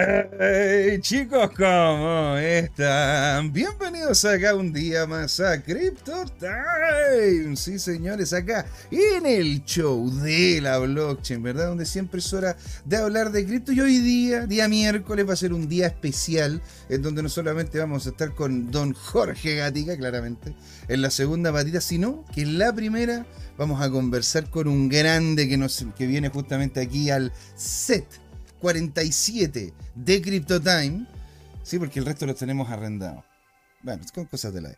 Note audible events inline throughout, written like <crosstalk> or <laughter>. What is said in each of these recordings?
Hey, chicos, ¿cómo están? Bienvenidos acá un día más a Crypto Time. Sí, señores, acá en el show de la blockchain, ¿verdad? Donde siempre es hora de hablar de cripto. Y hoy día, día miércoles, va a ser un día especial en donde no solamente vamos a estar con don Jorge Gatica, claramente, en la segunda patita, sino que en la primera vamos a conversar con un grande que, nos, que viene justamente aquí al set 47 de CryptoTime. Sí, porque el resto los tenemos arrendados. Bueno, con cosas de la...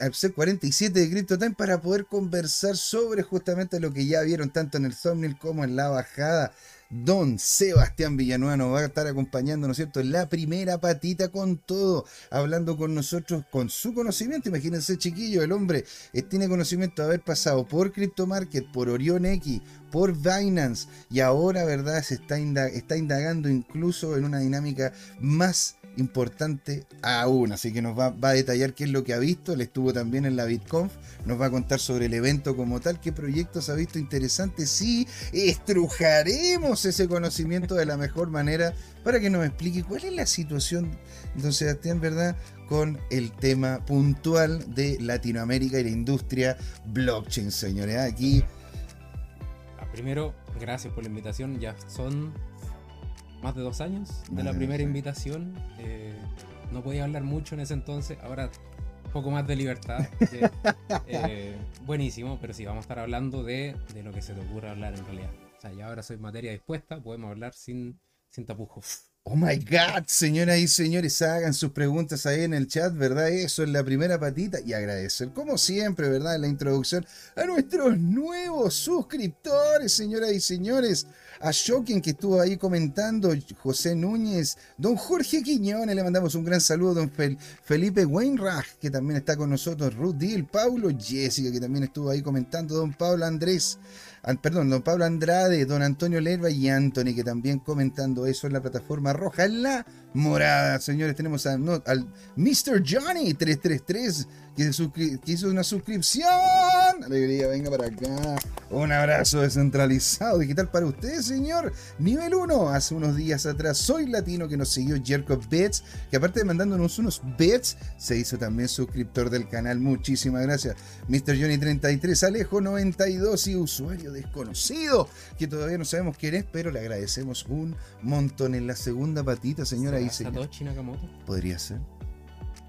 Al ser 47 de CryptoTime para poder conversar sobre justamente lo que ya vieron tanto en el thumbnail como en la bajada Don Sebastián Villanueva nos va a estar acompañando, ¿no es cierto?, la primera patita con todo, hablando con nosotros con su conocimiento. Imagínense, chiquillo, el hombre eh, tiene conocimiento de haber pasado por Crypto Market, por Orion X, por Binance y ahora, ¿verdad?, se está, está indagando incluso en una dinámica más importante aún. Así que nos va, a detallar qué es lo que ha visto. Él estuvo también en la BitConf. Nos va a contar sobre el evento como tal, qué proyectos ha visto interesantes. Y estrujaremos ese conocimiento de la mejor manera para que nos explique cuál es la situación, don Sebastián, ¿verdad? Con el tema puntual de Latinoamérica y la industria blockchain, señores. Aquí. Ah, primero, gracias por la invitación. Ya son más de dos años de la primera invitación. Eh, no podía hablar mucho en ese entonces, ahora un poco más de libertad. <laughs> Eh, buenísimo, pero sí, vamos a estar hablando de, de, lo que se te ocurra hablar en realidad. O sea, ya ahora soy materia dispuesta, podemos hablar sin, sin tapujos. Oh my God, señoras y señores, hagan sus preguntas ahí en el chat, ¿verdad? Eso es la primera patita y agradecer, como siempre, ¿verdad? En la introducción a nuestros nuevos suscriptores, señoras y señores. A Shocking que estuvo ahí comentando, José Núñez, don Jorge Quiñones, le mandamos un gran saludo, don Felipe Weinrach, que también está con nosotros, Ruth Dill, Paulo Jessica, que también estuvo ahí comentando, don Pablo Andrés perdón, don Pablo Andrade, don Antonio Lerva y Anthony, que también comentando eso en la plataforma roja, en la morada. Señores, tenemos al Mr. Johnny 333 que, hizo una suscripción. Alegría, venga para acá. Un abrazo descentralizado digital para usted, señor. Nivel 1. Hace unos días atrás, soy latino que nos siguió Jerko Bets, que aparte de mandándonos unos bets, se hizo también suscriptor del canal. Muchísimas gracias. Mr. Johnny 33, Alejo 92 y usuario desconocido, que todavía no sabemos quién es, pero le agradecemos un montón en la segunda patita, señora. Y Satoshi Nakamoto? Podría ser.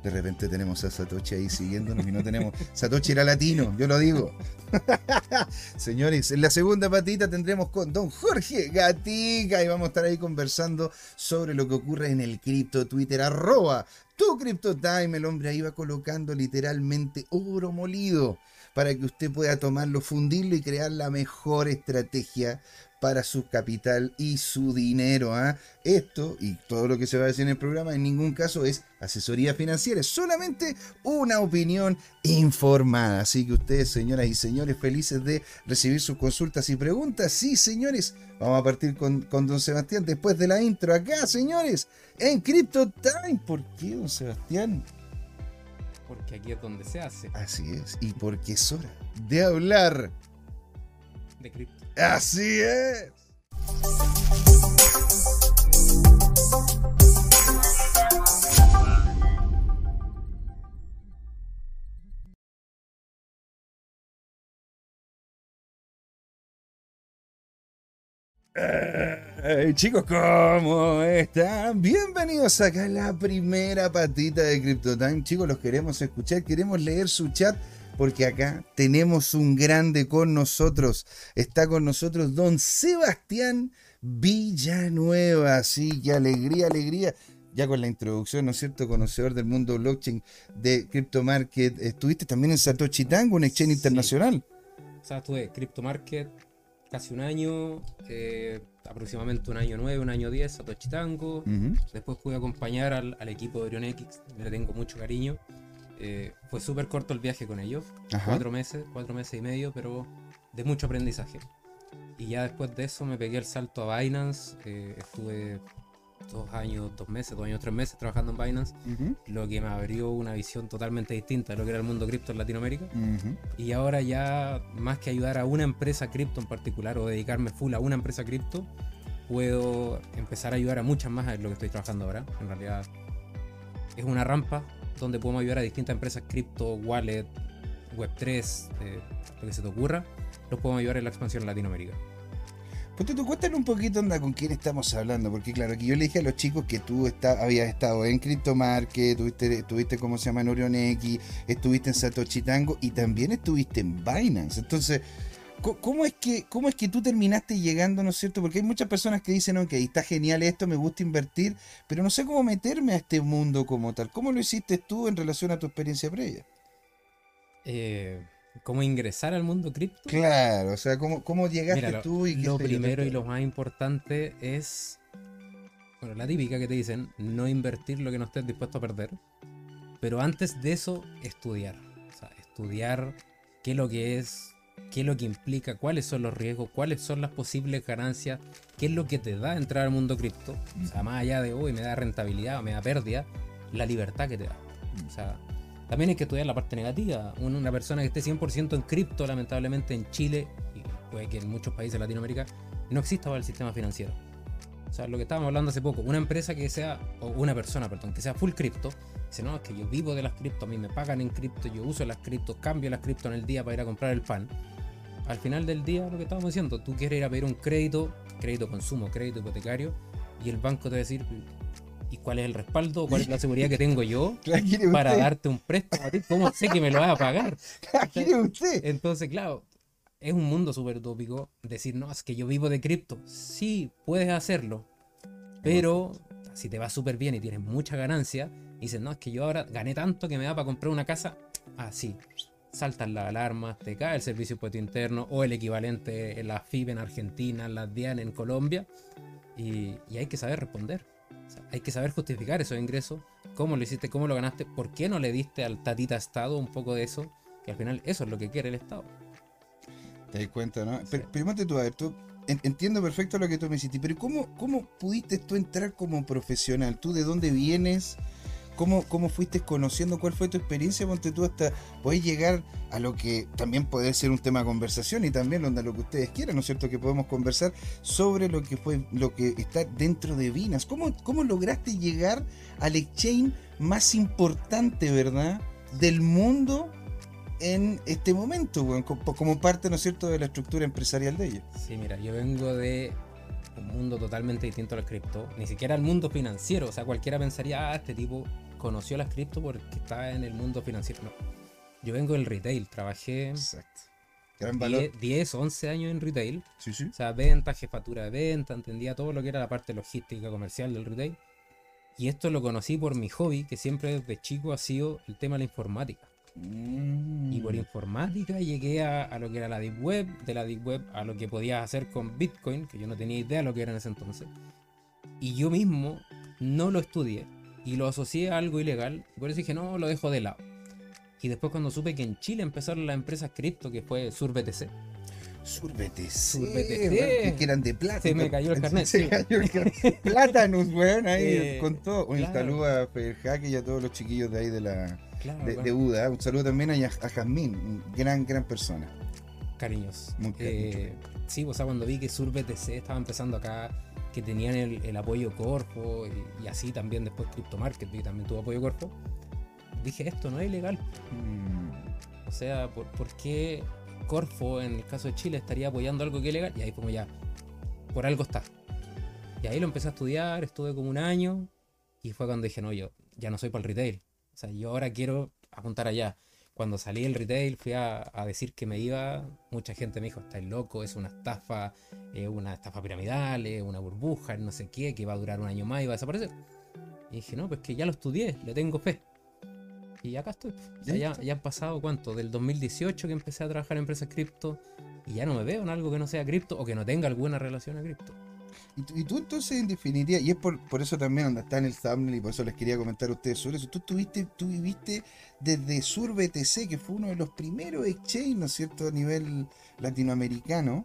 De repente tenemos a Satoshi ahí siguiéndonos y no tenemos. Satoshi era latino, yo lo digo. <laughs> Señores, en la segunda patita tendremos con don Jorge Gatica y vamos a estar ahí conversando sobre lo que ocurre en el cripto Twitter, arroba tu Crypto Time. El hombre ahí va colocando literalmente oro molido para que usted pueda tomarlo, fundirlo y crear la mejor estrategia para su capital y su dinero. ¿ah? Esto y todo lo que se va a decir en el programa en ningún caso es asesoría financiera, es solamente una opinión informada. Así que ustedes, señoras y señores, felices de recibir sus consultas y preguntas. Sí, señores, vamos a partir con, con don Sebastián después de la intro acá, señores, en Crypto Time. ¿Por qué, don Sebastián? Porque aquí es donde se hace. Así es, y porque es hora de hablar de cripto. Así es. chicos, ¿cómo están? Bienvenidos acá a la primera patita de CryptoTime. Chicos, los queremos escuchar, queremos leer su chat porque acá tenemos un grande con nosotros. Está con nosotros don Sebastián Villanueva. Sí, qué alegría, alegría. Ya con la introducción, ¿no es cierto? Conocedor del mundo blockchain de Crypto Market. Estuviste también en Satoshi Tango, un exchange internacional. O sea, estuve Crypto Market casi un año, eh, aproximadamente un año nueve, un año diez, Satoshi Tango. Después pude acompañar al, al equipo de Orionx, le tengo mucho cariño. Eh, fue súper corto el viaje con ellos, cuatro meses, cuatro meses y medio, pero de mucho aprendizaje. Y ya después de eso me pegué el salto a Binance, eh, estuve dos años, dos meses, dos años, tres meses trabajando en Binance, lo que me abrió una visión totalmente distinta de lo que era el mundo cripto en Latinoamérica. Y ahora ya, más que ayudar a una empresa cripto en particular o dedicarme full a una empresa cripto, puedo empezar a ayudar a muchas más en lo que estoy trabajando ahora. En realidad es una rampa donde podemos ayudar a distintas empresas cripto, wallet, web3, eh, lo que se te ocurra, los podemos ayudar en la expansión en Latinoamérica. Pues tú cuéntale un poquito onda con quién estamos hablando, porque claro, aquí yo le dije a los chicos que tú está, habías estado en CryptoMarket, tuviste, estuviste como se llama en Orion X, estuviste en Satoshi Tango y también estuviste en Binance. Entonces, ¿cómo es que, cómo es que tú terminaste llegando, ¿no es cierto? Porque hay muchas personas que dicen, ok, está genial esto, me gusta invertir, pero no sé cómo meterme a este mundo como tal. ¿Cómo lo hiciste tú en relación a tu experiencia previa? Eh ¿Cómo ingresar al mundo cripto? Claro, o sea, ¿cómo, cómo llegaste tú? Y lo primero y lo más importante es, bueno, la típica que te dicen, no invertir lo que no estés dispuesto a perder. Pero antes de eso, estudiar. O sea, estudiar qué es lo que es, qué es lo que implica, cuáles son los riesgos, cuáles son las posibles ganancias, qué es lo que te da entrar al mundo cripto. O sea, más allá de hoy me da rentabilidad o me da pérdida, la libertad que te da. O sea, también hay que estudiar la parte negativa. Una persona que esté 100% en cripto, lamentablemente en Chile, y puede que en muchos países de Latinoamérica, no exista el sistema financiero. O sea, lo que estábamos hablando hace poco, una empresa que sea, o una persona, perdón, que sea full cripto, dice, no, es que yo vivo de las cripto, a mí me pagan en cripto, yo uso las cripto, cambio las cripto en el día para ir a comprar el pan. Al final del día, lo que estábamos diciendo, tú quieres ir a pedir un crédito, crédito consumo, crédito hipotecario, y el banco te va a decir, y cuál es el respaldo, cuál es la seguridad que tengo yo <laughs> para darte un préstamo a ti, ¿cómo sé que me lo vas a pagar? usted? Entonces, claro, es un mundo súper utópico decir, no, es que yo vivo de cripto. Sí, puedes hacerlo, pero si te va súper bien y tienes mucha ganancia, dices, no, es que yo ahora gané tanto que me da para comprar una casa, así. saltan las alarmas, te cae el servicio impuesto interno o el equivalente en la FIB en Argentina, la DIAN en Colombia, y hay que saber responder hay que saber justificar esos ingresos, cómo lo hiciste, cómo lo ganaste, por qué no le diste al tatita Estado un poco de eso, que al final eso es lo que quiere el Estado. Te das cuenta, ¿no? Pero, pero tú, a ver, tú entiendo perfecto lo que tú me hiciste, pero ¿cómo, ¿cómo pudiste tú entrar como profesional? ¿Tú de dónde vienes? ¿Cómo, ¿Cómo fuiste conociendo? ¿Cuál fue tu experiencia? Ponte tú hasta poder llegar a lo que también puede ser un tema de conversación y también donde lo que ustedes quieran, ¿no es cierto? Que podemos conversar sobre lo que fue, lo que está dentro de Vinas. ¿Cómo, cómo lograste llegar al exchange más importante, verdad, del mundo en este momento, como parte, ¿no es cierto?, de la estructura empresarial de ellos. Sí, mira, yo vengo de un mundo totalmente distinto al cripto, ni siquiera al mundo financiero, o sea, cualquiera pensaría, ah, este tipo conoció las cripto porque estaba en el mundo financiero. No. Yo vengo del retail, trabajé Exacto. 10, 11 años en retail. Sí, sí. O sea, venta, jefatura de venta, entendía todo lo que era la parte logística comercial del retail. Y esto lo conocí por mi hobby, que siempre desde chico ha sido el tema de la informática. Mm. Y por informática llegué a, lo que era la Deep Web, de la Deep Web a lo que podías hacer con Bitcoin, que yo no tenía idea de lo que era en ese entonces. Y yo mismo no lo estudié y lo asocié a algo ilegal. Por eso dije, no, lo dejo de lado. Y después cuando supe que en Chile empezaron las empresas cripto, que fue SurBTC. SurBTC. SurBTC. Que eran de plata. Se me cayó el <laughs> carnet. Se cayó el carnet. Plátanos, weón, ahí eh, con todo. Un saludo a Jaque y a todos los chiquillos de ahí de la de, Buda. Un saludo también a, a Jazmín, gran, gran persona. Cariños. Muy eh, sí, o sea, cuando vi que SurBTC estaba empezando acá que tenían el, apoyo Corfo y, así también después CryptoMarket también tuvo apoyo Corfo, dije esto no es ilegal. Mm. O sea, ¿por, qué Corfo en el caso de Chile estaría apoyando algo que es ilegal? Y ahí como ya, por algo está. Y ahí lo empecé a estudiar, estuve como un año y fue cuando dije, no, yo ya no soy para el retail. O sea, yo ahora quiero apuntar allá cuando salí del retail fui a, decir que me iba, mucha gente me dijo, estáis loco, es una estafa, es una estafa piramidal, es una burbuja, no sé qué, que va a durar un año más y va a desaparecer. Y dije, no, pues que ya lo estudié, le tengo fe. Y acá estoy. ya, ya han pasado cuánto, del 2018 que empecé a trabajar en empresas cripto y ya no me veo en algo que no sea cripto o que no tenga alguna relación a cripto. Y tú, entonces definirías, y es por, eso también donde está en el thumbnail y por eso les quería comentar a ustedes sobre eso, tú tuviste, tú viviste desde Sur BTC, que fue uno de los primeros exchange, ¿no es cierto?, a nivel latinoamericano,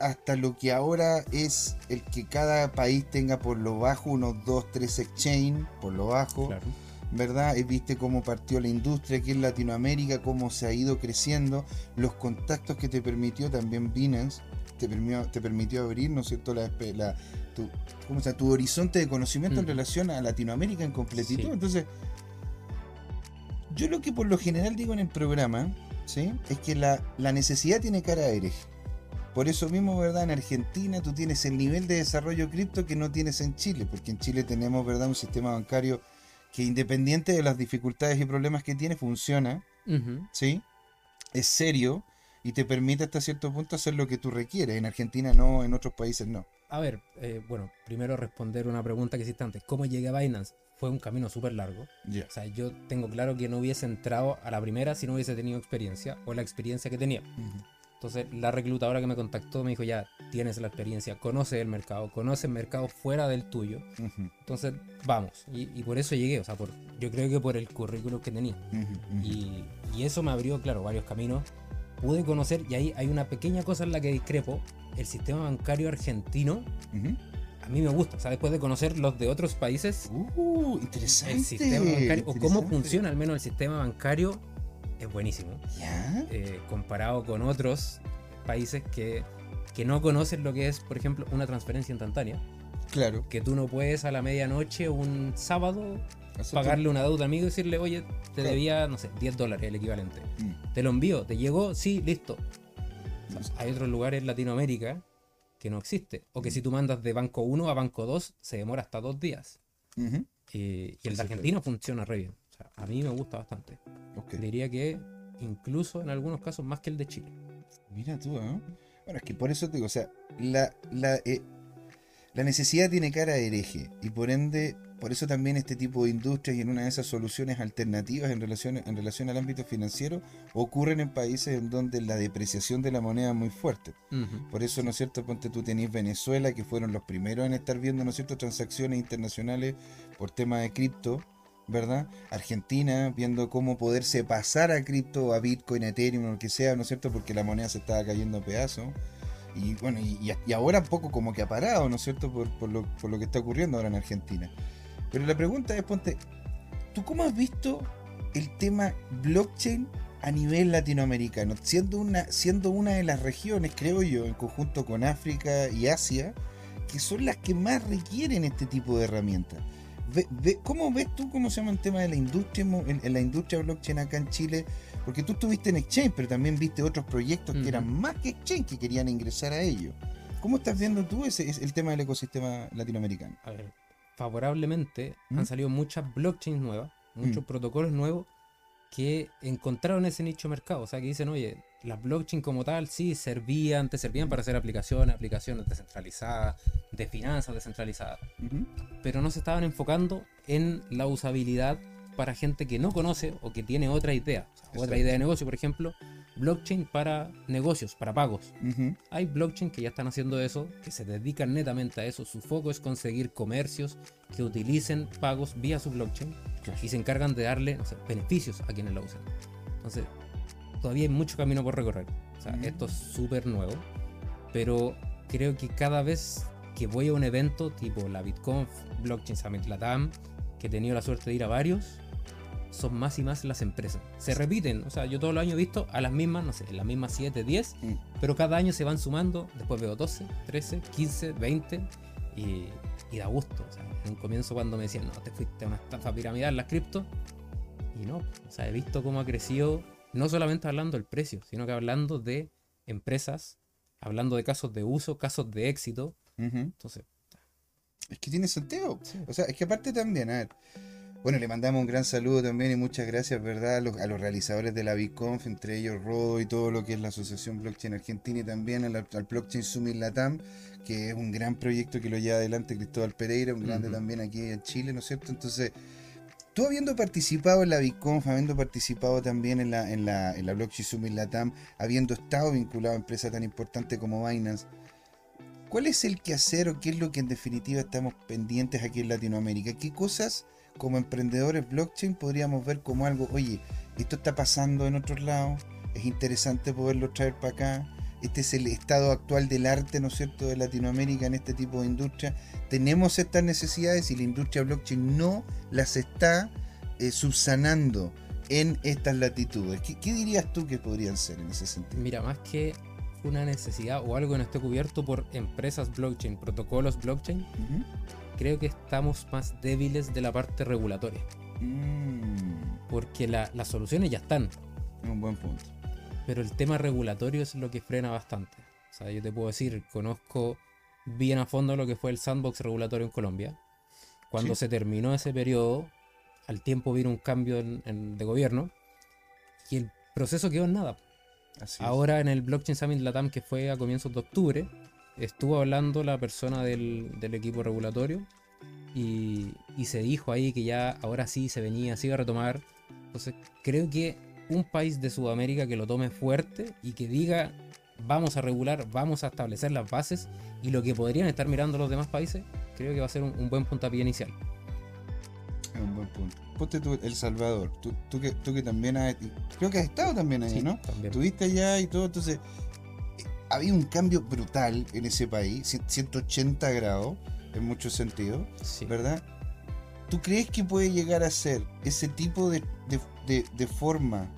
hasta lo que ahora es el que cada país tenga por lo bajo unos 2, 3 exchange, por lo bajo. ¿Verdad? Viste cómo partió la industria aquí en Latinoamérica, cómo se ha ido creciendo, los contactos que te permitió también Binance, te permitió, te permitió abrir, ¿no es cierto?, la, tu, ¿cómo tu horizonte de conocimiento en relación a Latinoamérica en completitud. Entonces, yo lo que por lo general digo en el programa, ¿sí? Es que la, la necesidad tiene cara de hereje. Por eso mismo, ¿verdad? En Argentina tú tienes el nivel de desarrollo cripto que no tienes en Chile, porque en Chile tenemos, ¿verdad? Un sistema bancario que independiente de las dificultades y problemas que tiene, funciona, ¿sí? Es serio y te permite hasta cierto punto hacer lo que tú requieres. En Argentina no, en otros países no. A ver, eh, bueno, primero responder una pregunta que hiciste antes. ¿Cómo llegué a Binance? Fue un camino súper largo. O sea, yo tengo claro que no hubiese entrado a la primera si no hubiese tenido experiencia o la experiencia que tenía. Entonces la reclutadora que me contactó me dijo, ya tienes la experiencia, conoces el mercado, conoces el mercado fuera del tuyo. Entonces vamos. Y, por eso llegué, o sea, por, yo creo que por el currículum que tenía. y, eso me abrió, claro, varios caminos. Pude conocer, y ahí hay una pequeña cosa en la que discrepo, el sistema bancario argentino. A mí me gusta, o sea, después de conocer los de otros países, uh, interesante, el sistema bancario, o cómo funciona al menos el sistema bancario, es buenísimo. Eh, comparado con otros países que, que no conocen lo que es, por ejemplo, una transferencia instantánea. Claro. Que tú no puedes a la medianoche un sábado pagarle una deuda a amigo y decirle, oye, te debía, no sé, 10 dólares el equivalente. Mm. Te lo envío, te llegó, sí, listo. hay otros lugares en Latinoamérica que no existe. O que mm. si tú mandas de banco 1 a banco 2, se demora hasta dos días. y el de Argentina funciona re bien a mí me gusta bastante. Diría que incluso en algunos casos más que el de Chile. Mira tú, ¿eh? Bueno, es que por eso te digo, o sea, la, la, eh, la necesidad tiene cara de hereje y por ende, por eso también este tipo de industrias y en una de esas soluciones alternativas en relación, en relación al ámbito financiero ocurren en países en donde la depreciación de la moneda es muy fuerte. Por eso, ¿no es cierto? Ponte tú tenés Venezuela, que fueron los primeros en estar viendo, ¿no es cierto?, transacciones internacionales por tema de cripto ¿verdad? Argentina, viendo cómo poderse pasar a cripto, a Bitcoin, a Ethereum, lo que sea, ¿no es cierto? Porque la moneda se estaba cayendo a pedazos. Y bueno, y, ahora un poco como que ha parado, ¿no es cierto? Por, lo, por lo que está ocurriendo ahora en Argentina. Pero la pregunta es, ponte, ¿tú cómo has visto el tema blockchain a nivel latinoamericano? Siendo una, siendo una de las regiones, creo yo, en conjunto con África y Asia, que son las que más requieren este tipo de herramientas. ¿Cómo ves tú cómo se llama el tema de la industria en, la industria blockchain acá en Chile? Porque tú estuviste en Exchange, pero también viste otros proyectos que eran más que Exchange que querían ingresar a ello. ¿Cómo estás viendo tú ese, el tema del ecosistema latinoamericano? A ver, favorablemente han ¿Mm? salido muchas blockchains nuevas, muchos ¿Mm? protocolos nuevos que encontraron ese nicho mercado. O sea, que dicen, oye, las blockchain como tal sí servían, te servían para hacer aplicaciones, aplicaciones descentralizadas, de finanzas descentralizadas, pero no se estaban enfocando en la usabilidad para gente que no conoce o que tiene otra idea, otra idea de negocio, por ejemplo, blockchain para negocios, para pagos. Hay blockchain que ya están haciendo eso, que se dedican netamente a eso, su foco es conseguir comercios que utilicen pagos vía su blockchain y se encargan de darle beneficios a quienes la usen. Entonces, todavía hay mucho camino por recorrer. O sea, esto es súper nuevo, pero creo que cada vez que voy a un evento tipo la BitConf, Blockchain Summit Latam, que he tenido la suerte de ir a varios, son más y más las empresas. Se repiten, o sea, yo todos los años he visto a las mismas, no sé, las mismas 7, 10, mm. pero cada año se van sumando, después veo 12, 13, 15, 20 y, y da gusto. O sea, en un comienzo cuando me decían, no, te fuiste a una estafa piramidal, las cripto, y no, o sea, he visto cómo ha crecido no solamente hablando del precio, sino que hablando de empresas, hablando de casos de uso, casos de éxito. Entonces. Es que tiene sentido. O sea, es que aparte también, a ver. Bueno, le mandamos un gran saludo también y muchas gracias, ¿verdad? A los, realizadores de la BitConf, entre ellos Rodo y todo lo que es la Asociación Blockchain Argentina y también al, Blockchain Summit Latam, que es un gran proyecto que lo lleva adelante Cristóbal Pereira, un grande también aquí en Chile, ¿no es cierto? Entonces, Tú habiendo participado en la BitConf, habiendo participado también en la, en la, en la Blockchain Summit Latam, habiendo estado vinculado a empresas tan importantes como Binance, ¿cuál es el quehacer o qué es lo que en definitiva estamos pendientes aquí en Latinoamérica? ¿Qué cosas como emprendedores blockchain podríamos ver como algo, oye, esto está pasando en otros lados, es interesante poderlo traer para acá? Este es el estado actual del arte, ¿no es cierto?, de Latinoamérica en este tipo de industria. Tenemos estas necesidades y la industria blockchain no las está eh, subsanando en estas latitudes? ¿Qué, ¿Qué, dirías tú que podrían ser en ese sentido? Mira, más que una necesidad o algo que no esté cubierto por empresas blockchain, protocolos blockchain, creo que estamos más débiles de la parte regulatoria. Mm. Porque las soluciones ya están. Un buen punto. Pero el tema regulatorio es lo que frena bastante. O sea, yo te puedo decir, conozco bien a fondo lo que fue el sandbox regulatorio en Colombia. Cuando se terminó ese periodo, al tiempo vino un cambio de gobierno y el proceso quedó en nada. Ahora en el Blockchain Summit Latam que fue a comienzos de octubre, estuvo hablando la persona del, equipo regulatorio y, se dijo ahí que ya ahora sí se venía, se iba a retomar. Entonces creo que un país de Sudamérica que lo tome fuerte y que diga vamos a regular, vamos a establecer las bases y lo que podrían estar mirando los demás países, creo que va a ser un, buen puntapié inicial. un buen punto. Ponte tú, El Salvador, tú, tú, que, tú que también has, creo que has estado también ahí, ¿no? También. Tuviste allá y todo, entonces había un cambio brutal en ese país, 180 grados en muchos sentidos, ¿verdad? ¿Tú crees que puede llegar a ser ese tipo de, de, forma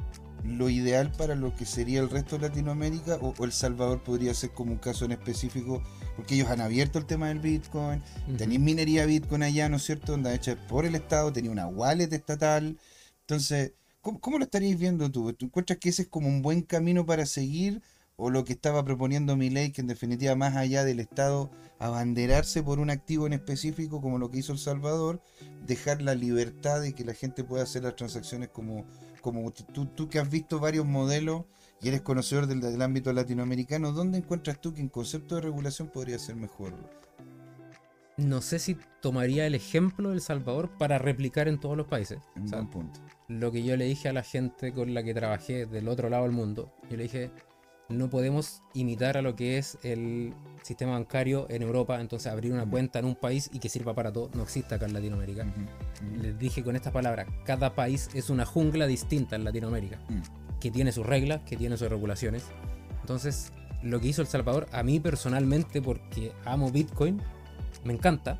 lo ideal para lo que sería el resto de Latinoamérica o, El Salvador podría ser como un caso en específico porque ellos han abierto el tema del Bitcoin, tenéis minería Bitcoin allá, ¿no es cierto? Donde hecha por el Estado, tenía una wallet estatal. Entonces, ¿cómo, ¿cómo, lo estarías viendo tú? ¿Tú encuentras que ese es como un buen camino para seguir o lo que estaba proponiendo mi ley, que en definitiva más allá del Estado abanderarse por un activo en específico como lo que hizo El Salvador, dejar la libertad de que la gente pueda hacer las transacciones como, como tú, tú que has visto varios modelos y eres conocedor del, del ámbito latinoamericano, ¿dónde encuentras tú que en concepto de regulación podría ser mejor? No sé si tomaría el ejemplo de El Salvador para replicar en todos los países. punto. Lo que yo le dije a la gente con la que trabajé del otro lado del mundo, yo le dije, no podemos imitar a lo que es el sistema bancario en Europa, entonces abrir una cuenta en un país y que sirva para todo, no existe acá en Latinoamérica. Les dije con estas palabras, cada país es una jungla distinta en Latinoamérica, que tiene sus reglas, que tiene sus regulaciones. Entonces, lo que hizo El Salvador, a mí personalmente, porque amo Bitcoin, me encanta,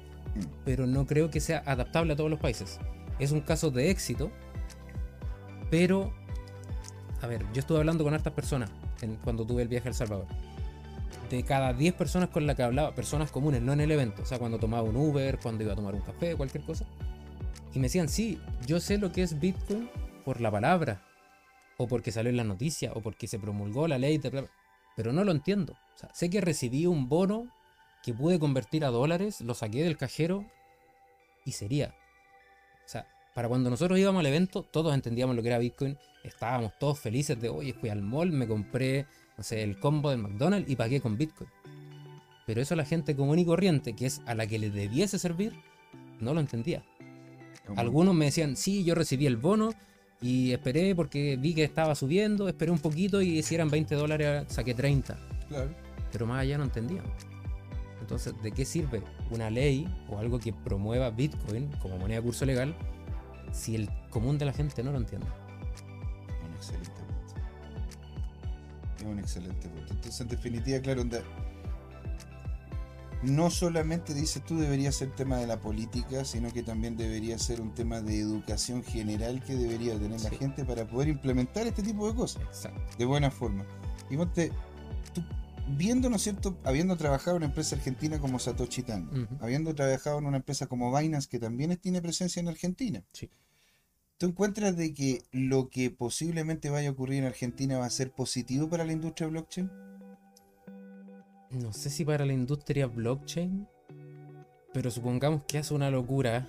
pero no creo que sea adaptable a todos los países. Es un caso de éxito, pero, a ver, yo estuve hablando con hartas personas cuando tuve el viaje a El Salvador. De cada 10 personas con las que hablaba, personas comunes, no en el evento, o sea, cuando tomaba un Uber, cuando iba a tomar un café, cualquier cosa, y me decían, sí, yo sé lo que es Bitcoin por la palabra, o porque salió en la noticia, o porque se promulgó la ley, pero no lo entiendo. O sea, sé que recibí un bono que pude convertir a dólares, lo saqué del cajero y sería. O sea, para cuando nosotros íbamos al evento, todos entendíamos lo que era Bitcoin. Estábamos todos felices de, oye, fui al mall, me compré, no sé, el combo del McDonald's y pagué con Bitcoin. Pero eso la gente común y corriente, que es a la que le debiese servir, no lo entendía. Algunos me decían, sí, yo recibí el bono y esperé porque vi que estaba subiendo, esperé un poquito y si eran 20 dólares saqué 30. Claro. Pero más allá no entendían. Entonces, ¿de qué sirve una ley o algo que promueva Bitcoin como moneda de curso legal si el común de la gente no lo entiende. Excelente punto. Es un excelente punto. Entonces, en definitiva, claro, no solamente dices tú debería ser tema de la política, sino que también debería ser un tema de educación general que debería tener la gente para poder implementar este tipo de cosas Exacto. de buena forma. Y ponte, tú, viendo, ¿no es cierto?, habiendo trabajado en una empresa argentina como Satoshi Tango, habiendo trabajado en una empresa como Binance que también tiene presencia en Argentina. Sí. ¿Tú encuentras de que lo que posiblemente vaya a ocurrir en Argentina va a ser positivo para la industria blockchain? No sé si para la industria blockchain, pero supongamos que hace una locura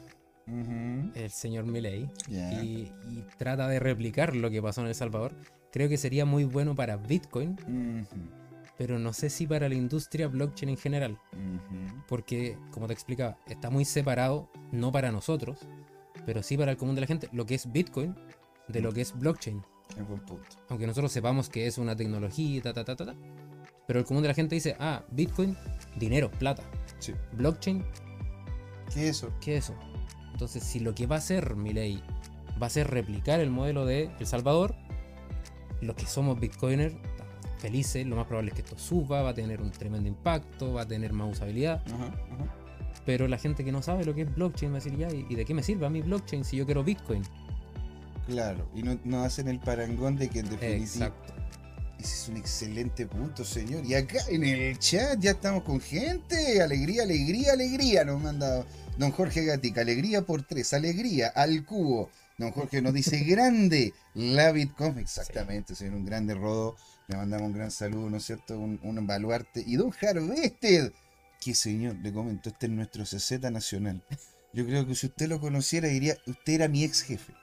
el señor Milley y, trata de replicar lo que pasó en El Salvador. Creo que sería muy bueno para Bitcoin, pero no sé si para la industria blockchain en general. Porque, como te explicaba, está muy separado, no para nosotros, pero sí para el común de la gente, lo que es Bitcoin de lo que es blockchain. buen punto. Aunque nosotros sepamos que es una tecnología, ta, ta, ta, ta, pero el común de la gente dice, ah, Bitcoin, dinero, plata. Sí. Blockchain. ¿Qué es eso? ¿Qué es eso? Entonces, si lo que va a hacer mi ley va a ser replicar el modelo de El Salvador, los que somos Bitcoiners, felices, lo más probable es que esto suba, va a tener un tremendo impacto, va a tener más usabilidad. Ajá, ajá. Pero la gente que no sabe lo que es blockchain va a decir, ya, ¿y de qué me sirve a mí blockchain si yo quiero Bitcoin? Claro, y no, no hacen el parangón de que en definitiva. Exacto. Ese es un excelente punto, señor. Y acá en el chat ya estamos con gente. Alegría, alegría, alegría. Nos manda don Jorge Gatica. Alegría por tres. Alegría al cubo. Don Jorge nos dice <laughs> grande la Bitcoin. Exactamente, señor. Un grande rodo. Le mandamos un gran saludo, ¿no es cierto? Un, un baluarte. Y don Harvested. Que señor, le comento, este es nuestro CZ nacional. Yo creo que si usted lo conociera diría, usted era mi ex jefe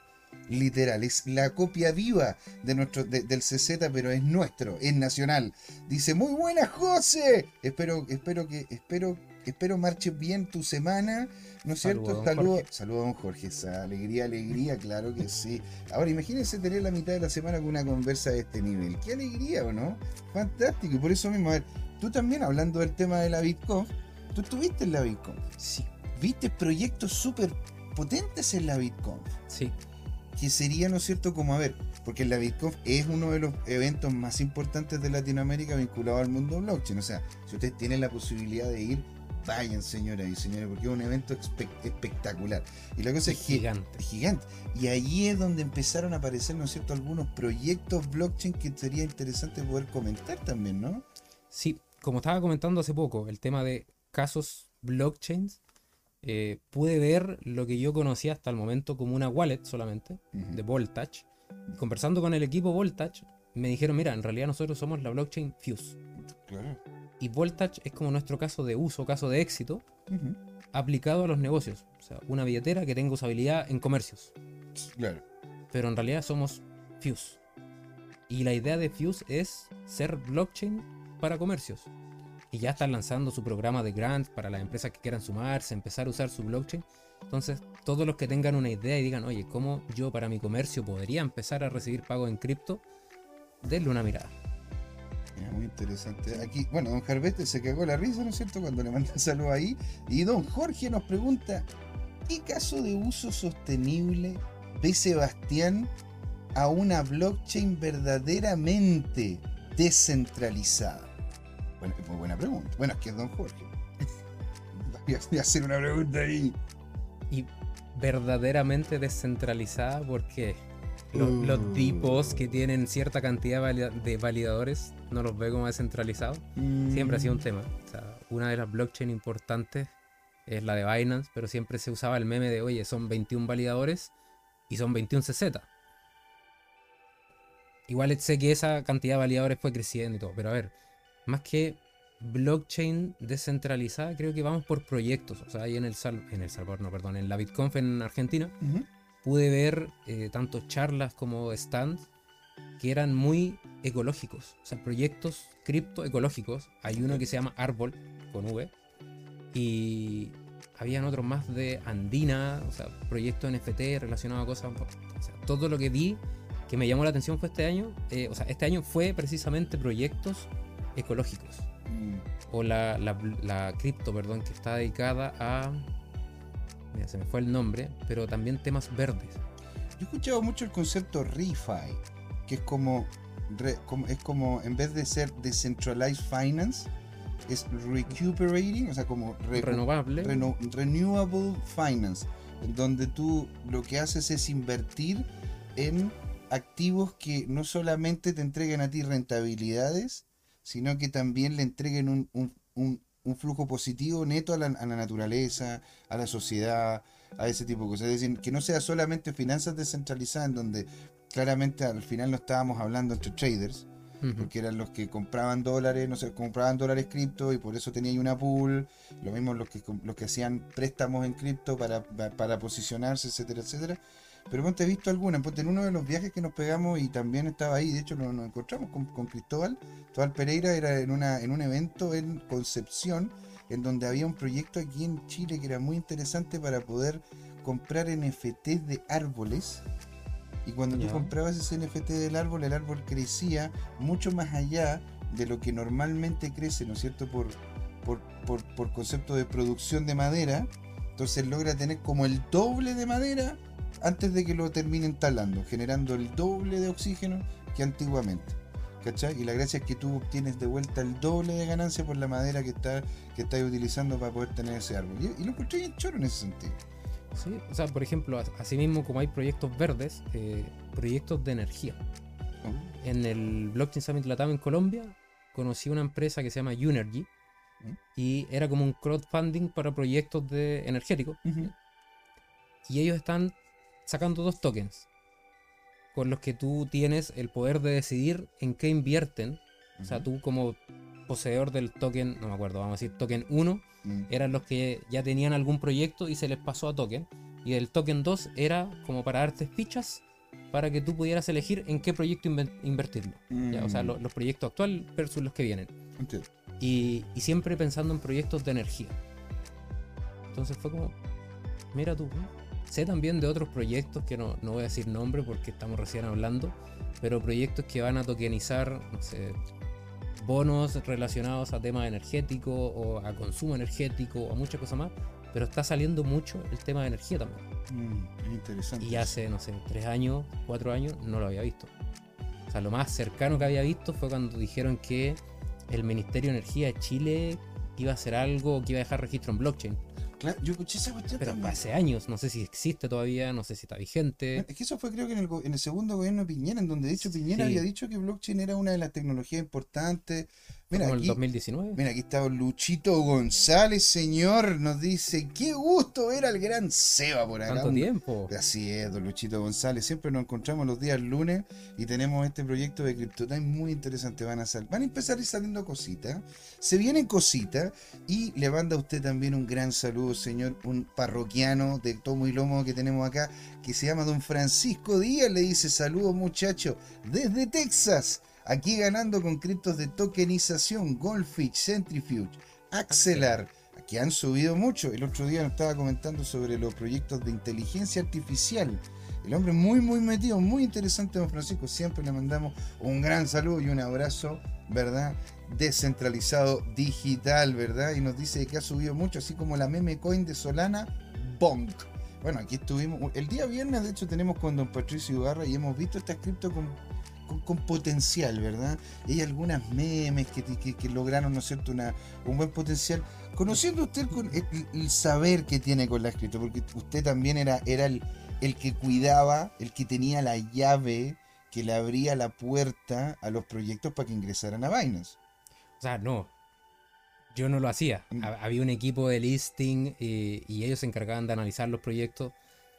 literal, es la copia viva de nuestro, del CZ, pero es nuestro, es nacional. Dice, muy buena José. Espero, espero que, espero, espero marche bien tu semana, ¿no es cierto? Saludos, saludo, a don Jorge, esa alegría, alegría, claro que sí. Ahora imagínense tener la mitad de la semana con una conversa de este nivel. Qué alegría, ¿o no? Fantástico. Y por eso mismo, a ver, tú también hablando del tema de la Bitcoin, tú estuviste en la Bitcoin. Sí. ¿Viste proyectos súper potentes en la Bitcoin? Sí que sería, ¿no es cierto?, como a ver, porque la BitConf es uno de los eventos más importantes de Latinoamérica vinculado al mundo blockchain. O sea, si ustedes tienen la posibilidad de ir, vayan, señoras y señores, porque es un evento espectacular. Y la cosa es, gigante. gigante. Y ahí es donde empezaron a aparecer, ¿no es cierto?, algunos proyectos blockchain que sería interesante poder comentar también, ¿no? Sí, como estaba comentando hace poco, el tema de casos blockchains eh, pude ver lo que yo conocía hasta el momento como una wallet solamente, de Voltage. Conversando con el equipo Voltage, me dijeron, mira, en realidad nosotros somos la blockchain Fuse. Y Voltage es como nuestro caso de uso, caso de éxito, aplicado a los negocios. O sea, una billetera que tenga usabilidad en comercios. Claro. Pero en realidad somos Fuse. Y la idea de Fuse es ser blockchain para comercios y ya están lanzando su programa de grants para las empresas que quieran sumarse, empezar a usar su blockchain. Entonces, todos los que tengan una idea y digan, oye, ¿cómo yo para mi comercio podría empezar a recibir pago en cripto? Denle una mirada. muy interesante. Aquí, bueno, don Jarveste se cagó la risa, ¿no es cierto? Cuando le manda <laughs> saludo ahí. Y don Jorge nos pregunta, ¿qué caso de uso sostenible ve Sebastián a una blockchain verdaderamente descentralizada? Bueno, es muy buena pregunta. Bueno, es que es Don Jorge. <laughs> Voy a hacer una pregunta ahí. Y verdaderamente descentralizada porque los, uh. tipos que tienen cierta cantidad de validadores no los ve como descentralizados. Siempre ha sido un tema. O sea, una de las blockchain importantes es la de Binance, pero siempre se usaba el meme de, oye, son 21 validadores y son 21 CZ. Igual sé que esa cantidad de validadores fue creciendo y todo, pero a ver, más que blockchain descentralizada, creo que vamos por proyectos. O sea, ahí en el, en el Salvador, no, perdón, en la BitConf en Argentina, pude ver eh, tanto charlas como stands que eran muy ecológicos. O sea, proyectos cripto ecológicos. Hay uno que se llama Árbol, con V. Y habían otros más de Andina, o sea, proyectos NFT relacionados a cosas. O sea, todo lo que vi que me llamó la atención fue este año. Eh, o sea, este año fue precisamente proyectos ecológicos. Mm. O la, la, cripto, perdón, que está dedicada a. Mira, se me fue el nombre, pero también temas verdes. Yo he escuchado mucho el concepto refi, que es como, es como en vez de ser decentralized finance, es recuperating, o sea, como renovable. renewable finance, donde tú lo que haces es invertir en activos que no solamente te entreguen a ti rentabilidades, sino que también le entreguen un, flujo positivo neto a la, naturaleza, a la sociedad, a ese tipo de cosas. Es decir, que no sea solamente finanzas descentralizadas, en donde claramente al final no estábamos hablando entre traders, porque eran los que compraban dólares, no sé, compraban dólares cripto y por eso tenían una pool, lo mismo los que, los que hacían préstamos en cripto para, para posicionarse, etcétera, etcétera. Pero ponte, he visto alguna, ponte en uno de los viajes que nos pegamos y también estaba ahí, de hecho nos, encontramos con, Cristóbal, Cristóbal Pereira era en, una, en un evento en Concepción, en donde había un proyecto aquí en Chile que era muy interesante para poder comprar NFTs de árboles. Y cuando tú comprabas ese NFT del árbol, el árbol crecía mucho más allá de lo que normalmente crece, ¿no es cierto? Por, por, por, por concepto de producción de madera. Entonces logra tener como el doble de madera antes de que lo terminen talando, generando el doble de oxígeno que antiguamente. ¿Cachai? Y la gracia es que tú obtienes de vuelta el doble de ganancia por la madera que, está, que estás utilizando para poder tener ese árbol. Y, lo encontré bien choro en ese sentido. Sí, o sea, por ejemplo, así mismo como hay proyectos verdes, eh, proyectos de energía. Oh. En el Blockchain Summit Latam en Colombia, conocí una empresa que se llama Unergy ¿Mm? y era como un crowdfunding para proyectos de energéticos. Y ellos están sacando dos tokens con los que tú tienes el poder de decidir en qué invierten. O sea, tú como poseedor del token, no me acuerdo, vamos a decir token 1, mm. eran los que ya tenían algún proyecto y se les pasó a token. Y el token 2 era como para darte fichas para que tú pudieras elegir en qué proyecto invertirlo. O sea, mm. los proyectos actuales versus los que vienen. Y, y, siempre pensando en proyectos de energía. Entonces fue como, mira tú, Sé también de otros proyectos que no, no voy a decir nombre porque estamos recién hablando, pero proyectos que van a tokenizar, no sé, bonos relacionados a temas energéticos o a consumo energético o a muchas cosas más, pero está saliendo mucho el tema de energía también. Mm, interesante. Y hace, no sé, tres años, cuatro años, no lo había visto. O sea, lo más cercano que había visto fue cuando dijeron que el Ministerio de Energía de Chile iba a hacer algo, que iba a dejar registro en blockchain. Claro, yo escuché esa cuestión Pero hace años, no sé si existe todavía, no sé si está vigente. Es que eso fue creo que en el, segundo gobierno de Piñera, en donde de hecho Piñera había dicho que blockchain era una de las tecnologías importantes Mira, aquí, el 2019. Mira, aquí está Luchito González, señor. Nos dice, qué gusto ver al gran Seba por acá. ¿Cuánto tiempo? Así es, don Luchito González. Siempre nos encontramos los días lunes y tenemos este proyecto de CryptoTime muy interesante. Van a, van a empezar a ir saliendo cositas. Se vienen cositas y le manda a usted también un gran saludo, señor. Un parroquiano de tomo y lomo que tenemos acá que se llama don Francisco Díaz. Le dice, saludos muchacho desde Texas. Aquí ganando con criptos de tokenización, Goldfish, Centrifuge, Axelar, que han subido mucho. El otro día nos estaba comentando sobre los proyectos de inteligencia artificial. El hombre muy, muy metido, muy interesante, don Francisco. Siempre le mandamos un gran saludo y un abrazo, ¿verdad? Descentralizado digital, ¿verdad? Y nos dice que ha subido mucho, así como la meme coin de Solana, Bonk. Bueno, aquí estuvimos. El día viernes, de hecho, tenemos con don Patricio Ibarra y hemos visto esta cripto con con, potencial, ¿verdad? Y hay algunas memes que, que, lograron, ¿no es cierto?, Una, un buen potencial. Conociendo usted con el, saber que tiene con la escritura, porque usted también era, era el, el que cuidaba, el que tenía la llave que le abría la puerta a los proyectos para que ingresaran a Binance. O sea, no. Yo no lo hacía. Mm. Había un equipo de listing eh, y ellos se encargaban de analizar los proyectos.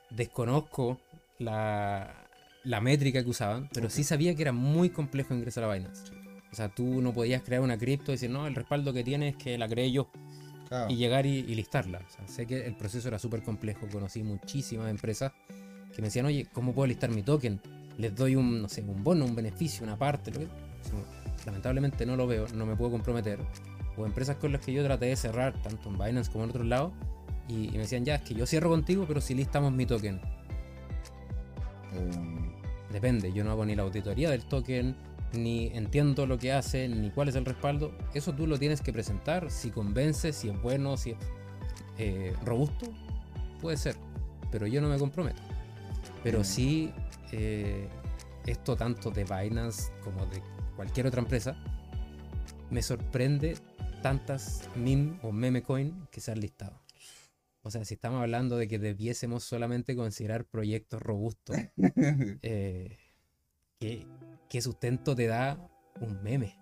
Desconozco la, la métrica que usaban, pero sí sabía que era muy complejo ingresar a Binance. O sea, tú no podías crear una cripto y decir, no, el respaldo que tiene es que la creé yo. Y llegar y, listarla. O sea, sé que el proceso era súper complejo. Conocí muchísimas empresas que me decían, oye, ¿cómo puedo listar mi token? Les doy un, no sé, un bono, un beneficio, una parte. Lamentablemente no lo veo, no me puedo comprometer. O empresas con las que yo traté de cerrar, tanto en Binance como en otros lados, y, me decían, ya, es que yo cierro contigo, pero si listamos mi token. Um Depende, yo no hago ni la auditoría del token, ni entiendo lo que hace, ni cuál es el respaldo. Eso tú lo tienes que presentar, si convence, si es bueno, si es eh, robusto, puede ser, pero yo no me comprometo. Pero sí, eh, esto tanto de Binance como de cualquier otra empresa, me sorprende tantas meme o meme coin que se han listado. O sea, si estamos hablando de que debiésemos solamente considerar proyectos robustos, <laughs> eh, ¿qué, sustento te da un meme?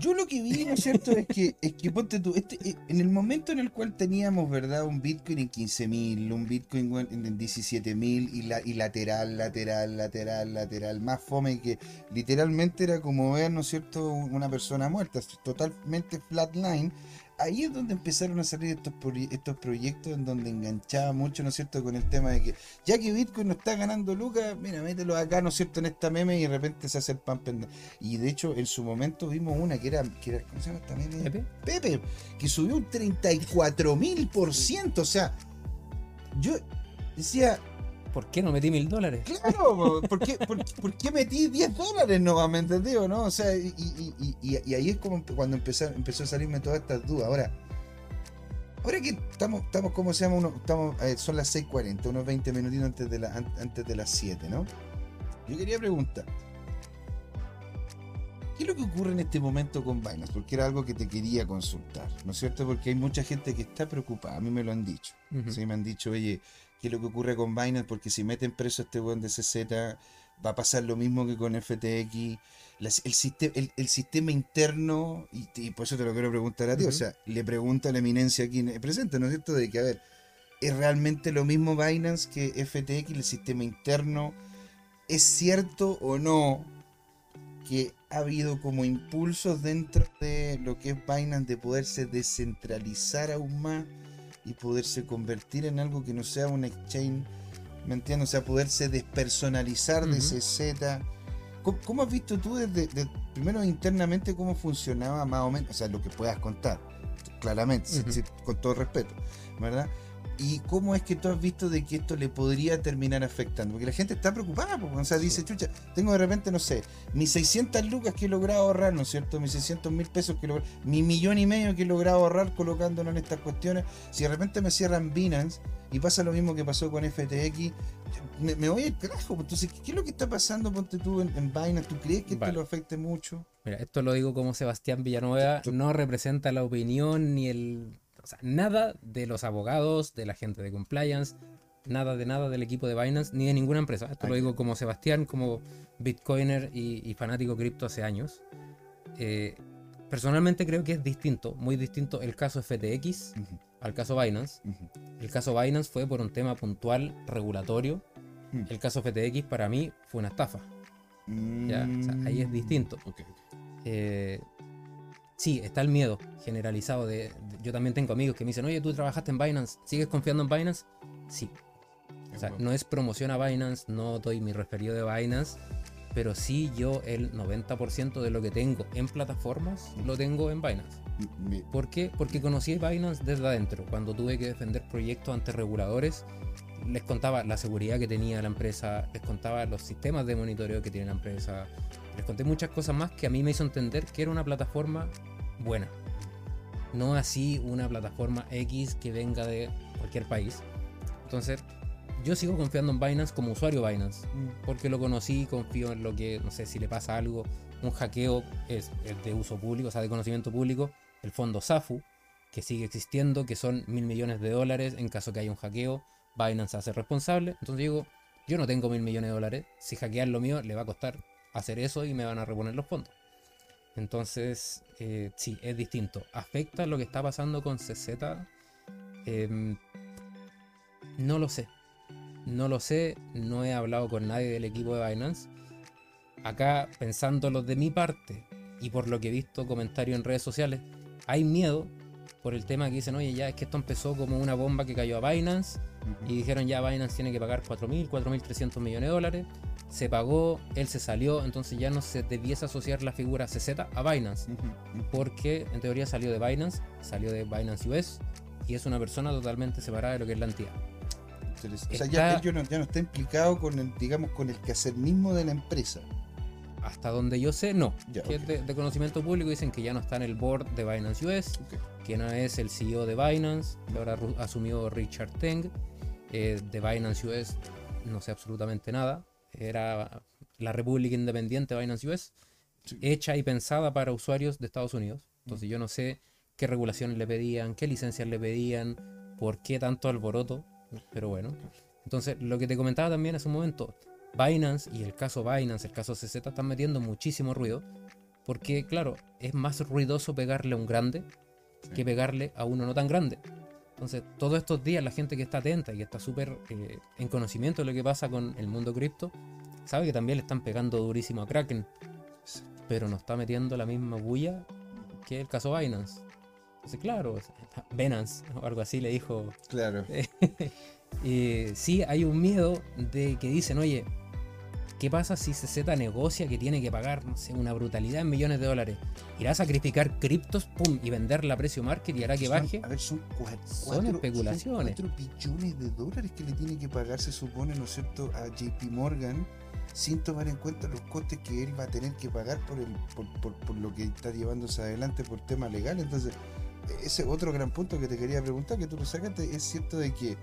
Yo lo que vi, ¿no es cierto? es que, es que ponte tú, este, eh, en el momento en el cual teníamos, ¿verdad? Un Bitcoin en 15.000, un Bitcoin en 17.000 y, la, y lateral, lateral, lateral, lateral, más fome que literalmente era como ver, ¿no es cierto? Una persona muerta, totalmente flatline ahí es donde empezaron a salir estos, estos proyectos en donde enganchaba mucho, ¿no es cierto?, con el tema de que ya que Bitcoin no está ganando lucas, mira, mételo acá, ¿no es cierto?, en esta meme y de repente se hace el pan pendiente. Y de hecho, en su momento vimos una que era, que ¿cómo se llama esta meme? Pepe. Pepe, que subió un 34 mil por ciento, o sea, yo decía, ¿por qué no metí mil dólares? Claro, ¿por qué, metí 10 dólares no? ¿Me entendió? ¿no? O sea, y, ahí es como cuando empezó, empezó a salirme todas estas dudas. Ahora, ahora que estamos, estamos ¿cómo se llama? Uno, estamos, eh, son las 6.40, unos 20 minutitos antes de, la, antes de las 7, ¿no? Yo quería preguntar. ¿Qué es lo que ocurre en este momento con Binance? Porque era algo que te quería consultar, ¿no es cierto? Porque hay mucha gente que está preocupada, a mí me lo han dicho. ¿sí? Me han dicho, oye, ¿qué es lo que ocurre con Binance? Porque si meten preso a este buen de CZ, va a pasar lo mismo que con FTX. el, sistema, el, sistema interno, y, por eso te lo quiero preguntar a ti, o sea, le pregunta a la eminencia aquí presente, ¿no es cierto? De que, a ver, ¿es realmente lo mismo Binance que FTX, el sistema interno? ¿Es cierto o no que ha habido como impulsos dentro de lo que es Binance de poderse descentralizar aún más y poderse convertir en algo que no sea un exchange, ¿me entiendes? O sea, poderse despersonalizar de CZ. ¿Cómo, has visto tú desde, primero internamente cómo funcionaba más o menos, o sea, lo que puedas contar, claramente, con todo respeto, ¿verdad? ¿Y cómo es que tú has visto de que esto le podría terminar afectando? Porque la gente está preocupada, porque, o sea, dice, chucha, tengo de repente, no sé, mis 600 lucas que he logrado ahorrar, ¿no es cierto? Mis 600 mil pesos que he logrado, mi millón y medio que he logrado ahorrar colocándolo en estas cuestiones. Si de repente me cierran Binance y pasa lo mismo que pasó con FTX, me, voy al carajo. Entonces, ¿qué, es lo que está pasando, ponte tú, en, Binance? ¿Tú crees que esto lo afecte mucho? Mira, esto lo digo como Sebastián Villanueva, no representa la opinión ni el o sea, nada de los abogados, de la gente de compliance, nada de nada del equipo de Binance, ni de ninguna empresa. Esto lo digo como Sebastián, como Bitcoiner y, fanático cripto hace años. Eh, personalmente creo que es distinto, muy distinto el caso FTX al caso Binance. El caso Binance fue por un tema puntual regulatorio. Mm. El caso FTX para mí fue una estafa. ahí es distinto. Eh, sí, está el miedo generalizado de, Yo también tengo amigos que me dicen, oye, tú trabajaste en Binance, ¿sigues confiando en Binance? Sí. O sea, no es promoción a Binance, no doy mi referido de Binance, pero sí yo el 90% de lo que tengo en plataformas lo tengo en Binance. ¿Por qué? Porque conocí Binance desde adentro. Cuando tuve que defender proyectos ante reguladores, les contaba la seguridad que tenía la empresa, les contaba los sistemas de monitoreo que tiene la empresa, les conté muchas cosas más que a mí me hizo entender que era una plataforma buena. No así una plataforma X que venga de cualquier país. Entonces, yo sigo confiando en Binance como usuario Binance. Mm. Porque lo conocí, confío en lo que, no sé, si le pasa algo. Un hackeo es, de uso público, o sea, de conocimiento público. El fondo SAFU, que sigue existiendo, que son mil millones de dólares en caso que haya un hackeo. Binance hace responsable. Entonces digo, yo no tengo mil millones de dólares. Si hackean lo mío, le va a costar hacer eso y me van a reponer los fondos. Entonces, eh, sí, es distinto. ¿Afecta lo que está pasando con CZ? Em, no lo sé. No lo sé, no he hablado con nadie del equipo de Binance. Acá, pensándolo de mi parte y por lo que he visto comentarios en redes sociales, hay miedo por el tema que dicen, oye, ya es que esto empezó como una bomba que cayó a Binance y dijeron ya Binance tiene que pagar 4.000, 4.300 millones de dólares se pagó, él se salió, entonces ya no se debiese asociar la figura CZ a Binance, porque en teoría salió de Binance, salió de Binance US y es una persona totalmente separada de lo que es la entidad. O sea, ya, no, está implicado con el, digamos, con el quehacer mismo de la empresa. Hasta donde yo sé, no. que es de, conocimiento público, dicen que ya no está en el board de Binance US, que no es el CEO de Binance, que ahora asumió Richard Teng. Eh, de Binance US no sé absolutamente nada era la República Independiente Binance US, hecha y pensada para usuarios de Estados Unidos. Entonces yo no sé qué regulaciones le pedían, qué licencias le pedían, por qué tanto alboroto, pero bueno. Entonces lo que te comentaba también hace un momento, Binance y el caso Binance, el caso CZ están metiendo muchísimo ruido, porque claro, es más ruidoso pegarle a un grande que pegarle a uno no tan grande. Entonces, todos estos días la gente que está atenta y que está súper eh, en conocimiento de lo que pasa con el mundo cripto, sabe que también le están pegando durísimo a Kraken, pero no está metiendo la misma bulla que el caso Binance. Entonces, claro, Binance o algo así le dijo. Claro. y <laughs> sí, hay un miedo de que dicen, oye, ¿Qué pasa si CZ negocia que tiene que pagar, no sé, una brutalidad en millones de dólares? ¿Irá a sacrificar criptos, pum, y venderla a precio market y hará que baje? A ver, son, cuatro, son especulaciones. 4 billones de dólares que le tiene que pagar, se supone, ¿no es cierto?, a JP Morgan, sin tomar en cuenta los costes que él va a tener que pagar por, el, por, por lo que está llevándose adelante por tema legal. Entonces, ese otro gran punto que te quería preguntar, que tú lo sacaste, es cierto de que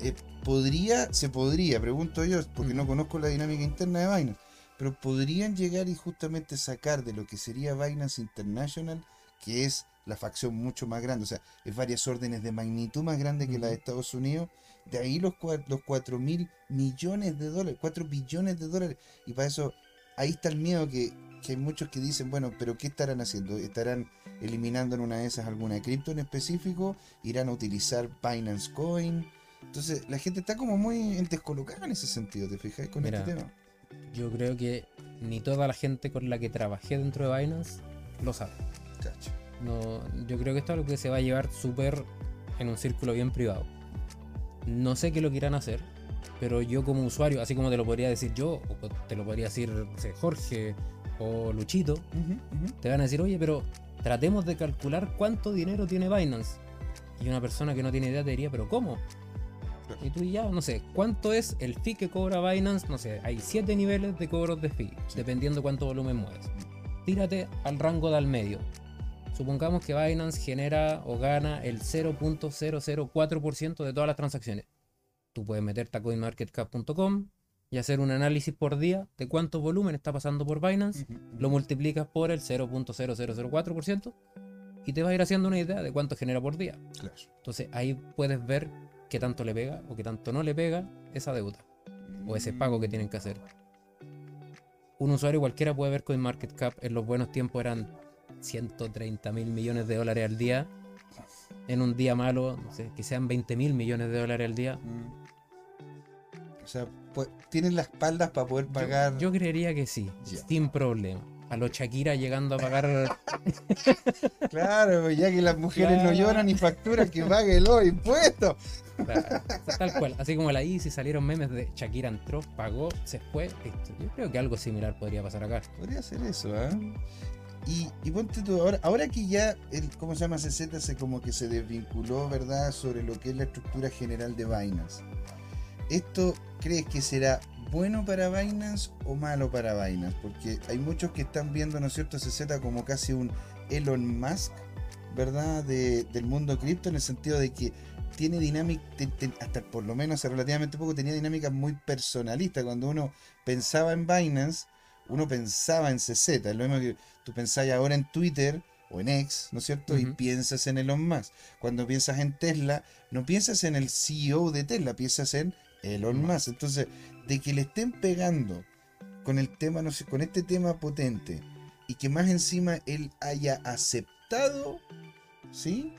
eh, podría, se podría, pregunto yo, porque no conozco la dinámica interna de Binance, pero podrían llegar y justamente sacar de lo que sería Binance International, que es la facción mucho más grande, o sea, es varias órdenes de magnitud más grande que la de Estados Unidos, de ahí los, los 4 mil millones de dólares, 4 billones de dólares, y para eso, ahí está el miedo que, que hay muchos que dicen, bueno, pero ¿qué estarán haciendo? ¿Estarán eliminando en una de esas alguna cripto en específico? ¿Irán a utilizar Binance Coin? Entonces, la gente está como muy descolocada en ese sentido, ¿te fijas? Con este tema. Yo creo que ni toda la gente con la que trabajé dentro de Binance lo sabe. No, yo creo que esto es algo que se va a llevar súper en un círculo bien privado. No sé qué lo quieran hacer, pero yo como usuario, así como te lo podría decir yo, o te lo podría decir Jorge o Luchito, te van a decir, oye, pero tratemos de calcular cuánto dinero tiene Binance. Y una persona que no tiene idea te diría, pero ¿cómo? <laughs> Y tú ya, no sé, ¿cuánto es el fee que cobra Binance? No sé, hay 7 niveles de cobros de fee, dependiendo cuánto volumen mueves. Tírate al rango de al medio. Supongamos que Binance genera o gana el 0.004% de todas las transacciones. Tú puedes meterte a coinmarketcap.com y hacer un análisis por día de cuánto volumen está pasando por Binance, lo multiplicas por el 0.0004% y te vas a ir haciendo una idea de cuánto genera por día. Entonces ahí puedes ver qué tanto le pega o qué tanto no le pega esa deuda o ese pago que tienen que hacer. Un usuario cualquiera puede ver CoinMarketCap en los buenos tiempos eran 130 mil millones de dólares al día. En un día malo, no sé, que sean 20 mil millones de dólares al día. Mm. O sea, pues, tienen las espaldas para poder pagar. Yo, creería que sí, sin problema. A los Shakira llegando a pagar. <laughs> claro, pues, ya que las mujeres no lloran ni facturan, que pague los impuestos. tal cual. Así como la si salieron memes de Shakira entró, pagó, se fue. Yo creo que algo similar podría pasar acá. Podría ser eso, ¿eh? Y, y, ponte tú, ahora, ahora que ya el, ¿cómo se llama? CZ se como que se desvinculó, ¿verdad? Sobre lo que es la estructura general de Binance. ¿Esto crees que será bueno para Binance o malo para Binance? Porque hay muchos que están viendo, ¿no es cierto? CZ como casi un Elon Musk, ¿verdad? del mundo cripto, en el sentido de que tiene dinámica, hasta por lo menos hace relativamente poco, tenía dinámica muy personalista. Cuando uno pensaba en Binance, uno pensaba en CZ, es lo mismo que tú pensás ahora en Twitter o en X, ¿no es cierto? Y piensas en Elon Musk. Cuando piensas en Tesla, no piensas en el CEO de Tesla, piensas en Elon Musk. Entonces, de que le estén pegando con el tema, no sé, con este tema potente y que más encima él haya aceptado, ¿sí?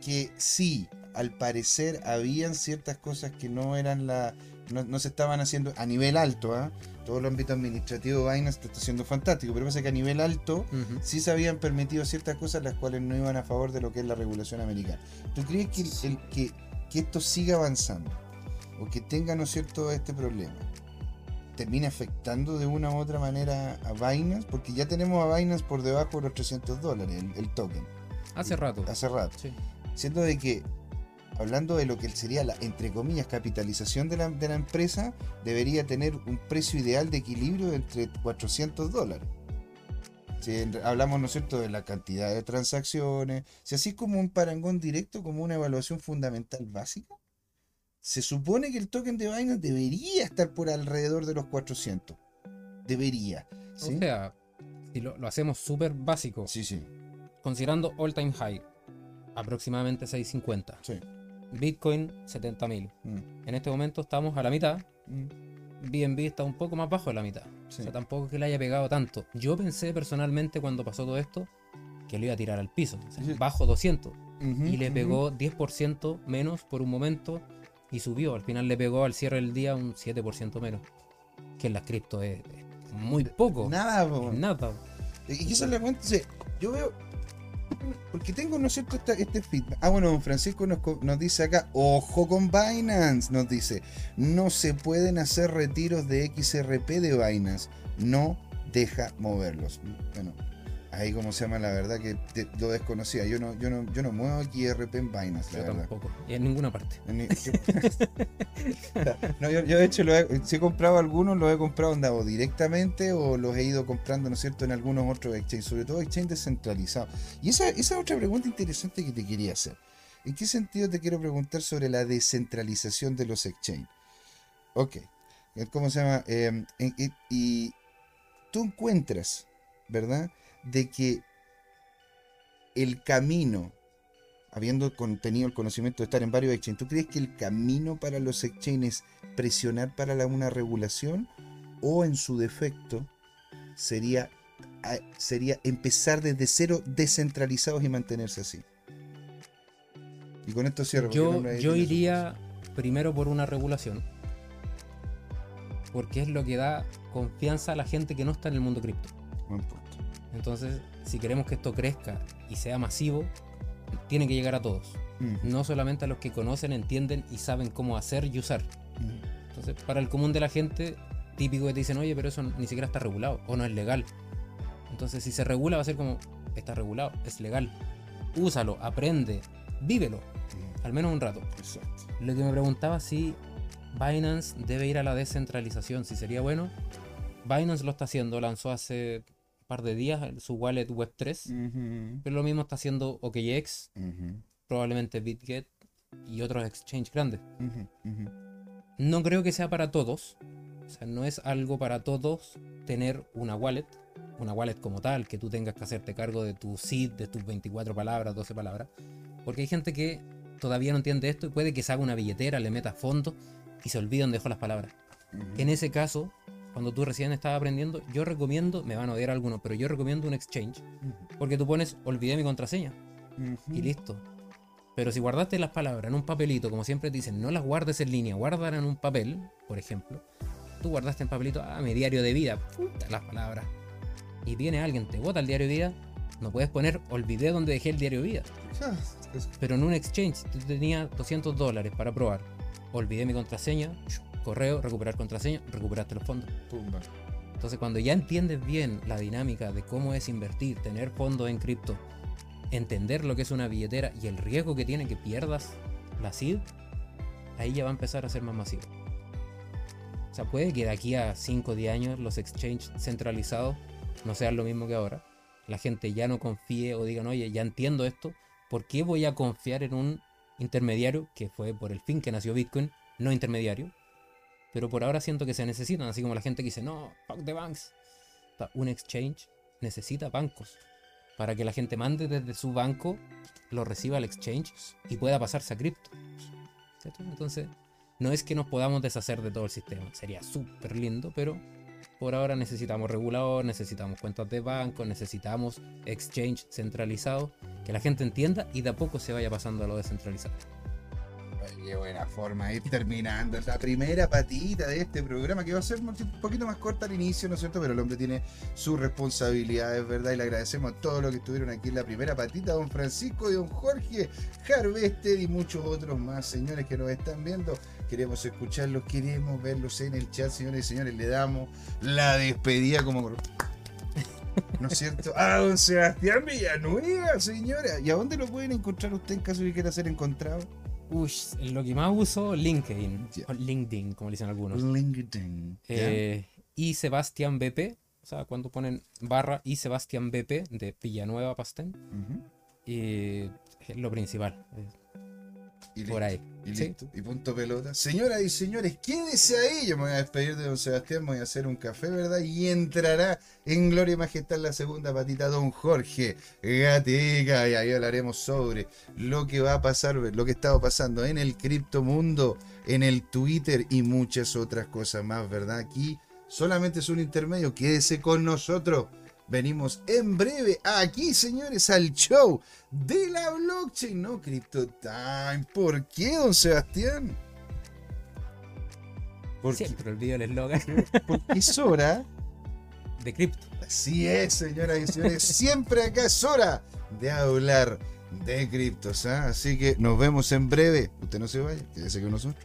Que sí, al parecer habían ciertas cosas que no eran la, no, se estaban haciendo a nivel alto, ¿ah? todo el ámbito administrativo de Binance está siendo fantástico, pero pasa que a nivel alto sí se habían permitido ciertas cosas las cuales no iban a favor de lo que es la regulación americana. ¿Tú crees que, el, que, que, esto siga avanzando o que tenga, ¿no es cierto?, este problema, termine afectando de una u otra manera a Binance, porque ya tenemos a Binance por debajo de los 300 dólares, el, token. Hace rato. Hace rato. Sí. Siendo de que hablando de lo que sería la, entre comillas, capitalización de la, de la empresa, debería tener un precio ideal de equilibrio entre 400 dólares. Si hablamos, ¿no es cierto?, de la cantidad de transacciones, si así como un parangón directo, como una evaluación fundamental básica, se supone que el token de Binance debería estar por alrededor de los 400. Debería. O sea, si lo, lo hacemos súper básico. Sí, sí. Considerando all time high, aproximadamente 650. Sí. Bitcoin 70.000. Mm. En este momento estamos a la mitad. BNB mm. está un poco más bajo de la mitad. O sea, tampoco es que le haya pegado tanto. Yo pensé personalmente cuando pasó todo esto que lo iba a tirar al piso. Bajo 200. y le pegó 10% menos por un momento y subió. Al final le pegó al cierre del día un 7% menos. Que en las cripto es, muy poco. Nada, Nada. Y eso le Yo veo porque tengo, ¿no es cierto?, este feedback. Ah, bueno, Francisco nos, nos, dice acá, ojo con Binance, nos dice, no se pueden hacer retiros de XRP de Binance, no deja moverlos. Bueno, ahí como se llama la verdad que lo desconocía. Yo no, yo no, yo no muevo aquí RP en Binance, la yo tampoco. Y en ninguna parte. <laughs> no, yo, de hecho lo he, si he comprado algunos, los he comprado andado directamente o los he ido comprando, ¿no es cierto?, en algunos otros exchanges, sobre todo exchanges descentralizados. Y esa, esa es otra pregunta interesante que te quería hacer. ¿En qué sentido te quiero preguntar sobre la descentralización de los exchanges? Ok. ¿Cómo se llama? Eh, y tú encuentras, ¿verdad? De que el camino, habiendo tenido el conocimiento de estar en varios exchanges, ¿tú crees que el camino para los exchanges es presionar para la, una regulación o en su defecto sería, sería empezar desde cero descentralizados y mantenerse así? Y con esto cierro. Yo, yo iría primero por una regulación. Porque es lo que da confianza a la gente que no está en el mundo cripto. Buen punto. Entonces, si queremos que esto crezca y sea masivo, tiene que llegar a todos. No solamente a los que conocen, entienden y saben cómo hacer y usar. Entonces, para el común de la gente, típico que te dicen, oye, pero eso ni siquiera está regulado o no es legal. Entonces, si se regula, va a ser como, está regulado, es legal. Úsalo, aprende, vívelo. Al menos un rato. Exacto. Lo que me preguntaba si Binance debe ir a la descentralización, si sería bueno. Binance lo está haciendo, lanzó hace par de días su wallet Web3, pero lo mismo está haciendo OKX, probablemente BitGet y otros exchange grandes. No creo que sea para todos, o sea, no es algo para todos tener una wallet, una wallet como tal, que tú tengas que hacerte cargo de tu seed, de tus 24 palabras, 12 palabras, porque hay gente que todavía no entiende esto y puede que se haga una billetera, le meta fondo y se olvide donde dejó las palabras. En ese caso, cuando tú recién estabas aprendiendo, yo recomiendo, me van a odiar algunos, pero yo recomiendo un exchange. Porque tú pones, olvidé mi contraseña. Y listo. Pero si guardaste las palabras en un papelito, como siempre te dicen, no las guardes en línea, guárdala en un papel, por ejemplo. Tú guardaste en papelito, ah, mi diario de vida, puta las palabras. Y viene alguien, te bota el diario de vida, no puedes poner, olvidé donde dejé el diario de vida. Pero en un exchange tú tenías 200 dólares para probar. Olvidé mi contraseña, correo, recuperar contraseña, recuperaste los fondos. Entonces cuando ya entiendes bien la dinámica de cómo es invertir, tener fondos en cripto, entender lo que es una billetera y el riesgo que tiene que pierdas la SID, ahí ya va a empezar a ser más masivo. O sea, puede que de aquí a 5 o 10 años los exchanges centralizados no sean lo mismo que ahora. La gente ya no confíe o digan, oye, ya entiendo esto, ¿por qué voy a confiar en un intermediario que fue por el fin que nació Bitcoin, no intermediario? Pero por ahora siento que se necesitan, así como la gente que dice, no, fuck the banks. Un exchange necesita bancos para que la gente mande desde su banco, lo reciba al exchange y pueda pasarse a cripto. Entonces, no es que nos podamos deshacer de todo el sistema, sería súper lindo, pero por ahora necesitamos regulador, necesitamos cuentas de banco, necesitamos exchange centralizado, que la gente entienda y de a poco se vaya pasando a lo descentralizado. Qué buena forma ir terminando la primera patita de este programa que va a ser un poquito más corta al inicio, ¿no es cierto? Pero el hombre tiene sus responsabilidades, ¿verdad? Y le agradecemos a todos los que estuvieron aquí en la primera patita, don Francisco y don Jorge Harvester y muchos otros más señores que nos están viendo queremos escucharlos, queremos verlos en el chat, señores y señores. Le damos la despedida como. ¿No es cierto? A don Sebastián Villanueva, señora. ¿Y a dónde lo pueden encontrar usted en caso de que quiera ser encontrado? Uy, lo que más uso, LinkedIn. LinkedIn, como le dicen algunos. LinkedIn. Eh, y Sebastián BP. O sea, cuando ponen barra y Sebastián BP de Villanueva Pastén. Y es lo principal. Y por ahí. Y listo. Y punto pelota. Señoras y señores, quédese ahí. Yo me voy a despedir de don Sebastián, me voy a hacer un café, ¿verdad? Y entrará en Gloria y Majestad la segunda patita don Jorge Gatica. Y ahí hablaremos sobre lo que va a pasar, lo que estaba pasando en el criptomundo, en el Twitter y muchas otras cosas más, ¿verdad? Aquí solamente es un intermedio. Quédese con nosotros. Venimos en breve aquí, señores, al show de la blockchain, no Crypto Time. ¿Por qué, don Sebastián? Porque Siempre olvido el eslogan. Porque es hora <laughs> de cripto. Así es, señoras y señores. Siempre acá es hora de hablar de criptos. ¿ah? Así que nos vemos en breve. Usted no se vaya, quédese con nosotros.